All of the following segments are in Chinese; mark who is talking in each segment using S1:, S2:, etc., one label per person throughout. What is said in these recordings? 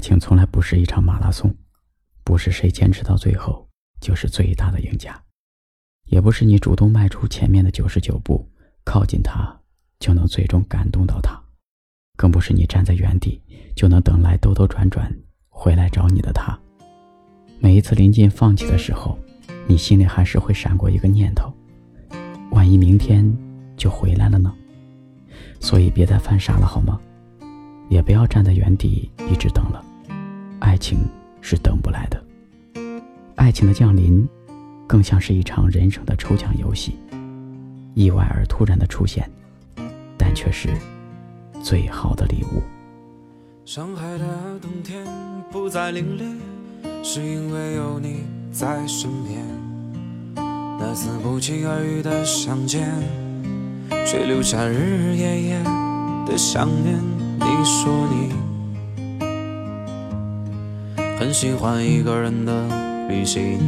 S1: 爱情从来不是一场马拉松，不是谁坚持到最后就是最大的赢家，也不是你主动迈出前面的九十九步靠近他就能最终感动到他，更不是你站在原地就能等来兜兜转转回来找你的他。每一次临近放弃的时候，你心里还是会闪过一个念头：万一明天就回来了呢？所以别再犯傻了，好吗？也不要站在原地一直等了，爱情是等不来的。爱情的降临，更像是一场人生的抽奖游戏，意外而突然的出现，但却是最好的礼物。
S2: 上海的冬天不再凛冽，是因为有你在身边。那次不期而遇的相见，却留下日日夜夜的想念。你说你很喜欢一个人的旅行，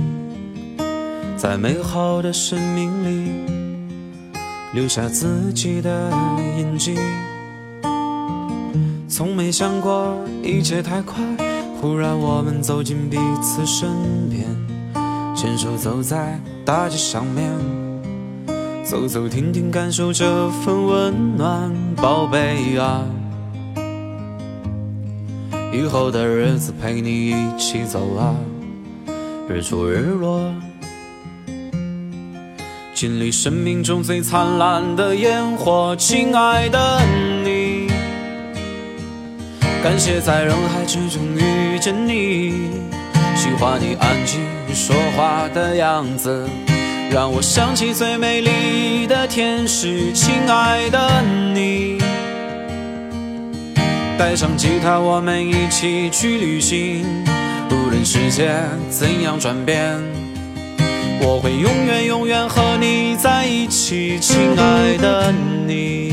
S2: 在美好的生命里留下自己的印记。从没想过一切太快，忽然我们走进彼此身边，牵手走在大街上面，走走停停，感受这份温暖，宝贝啊。以后的日子陪你一起走啊，日出日落，经历生命中最灿烂的烟火，亲爱的你，感谢在人海之中遇见你，喜欢你安静说话的样子，让我想起最美丽的天使，亲爱的你。带上吉他，我们一起去旅行。无论世界怎样转变，我会永远永远和你在一起，亲爱的你。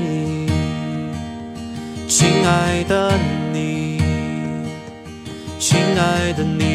S2: 亲爱的你，亲爱的你。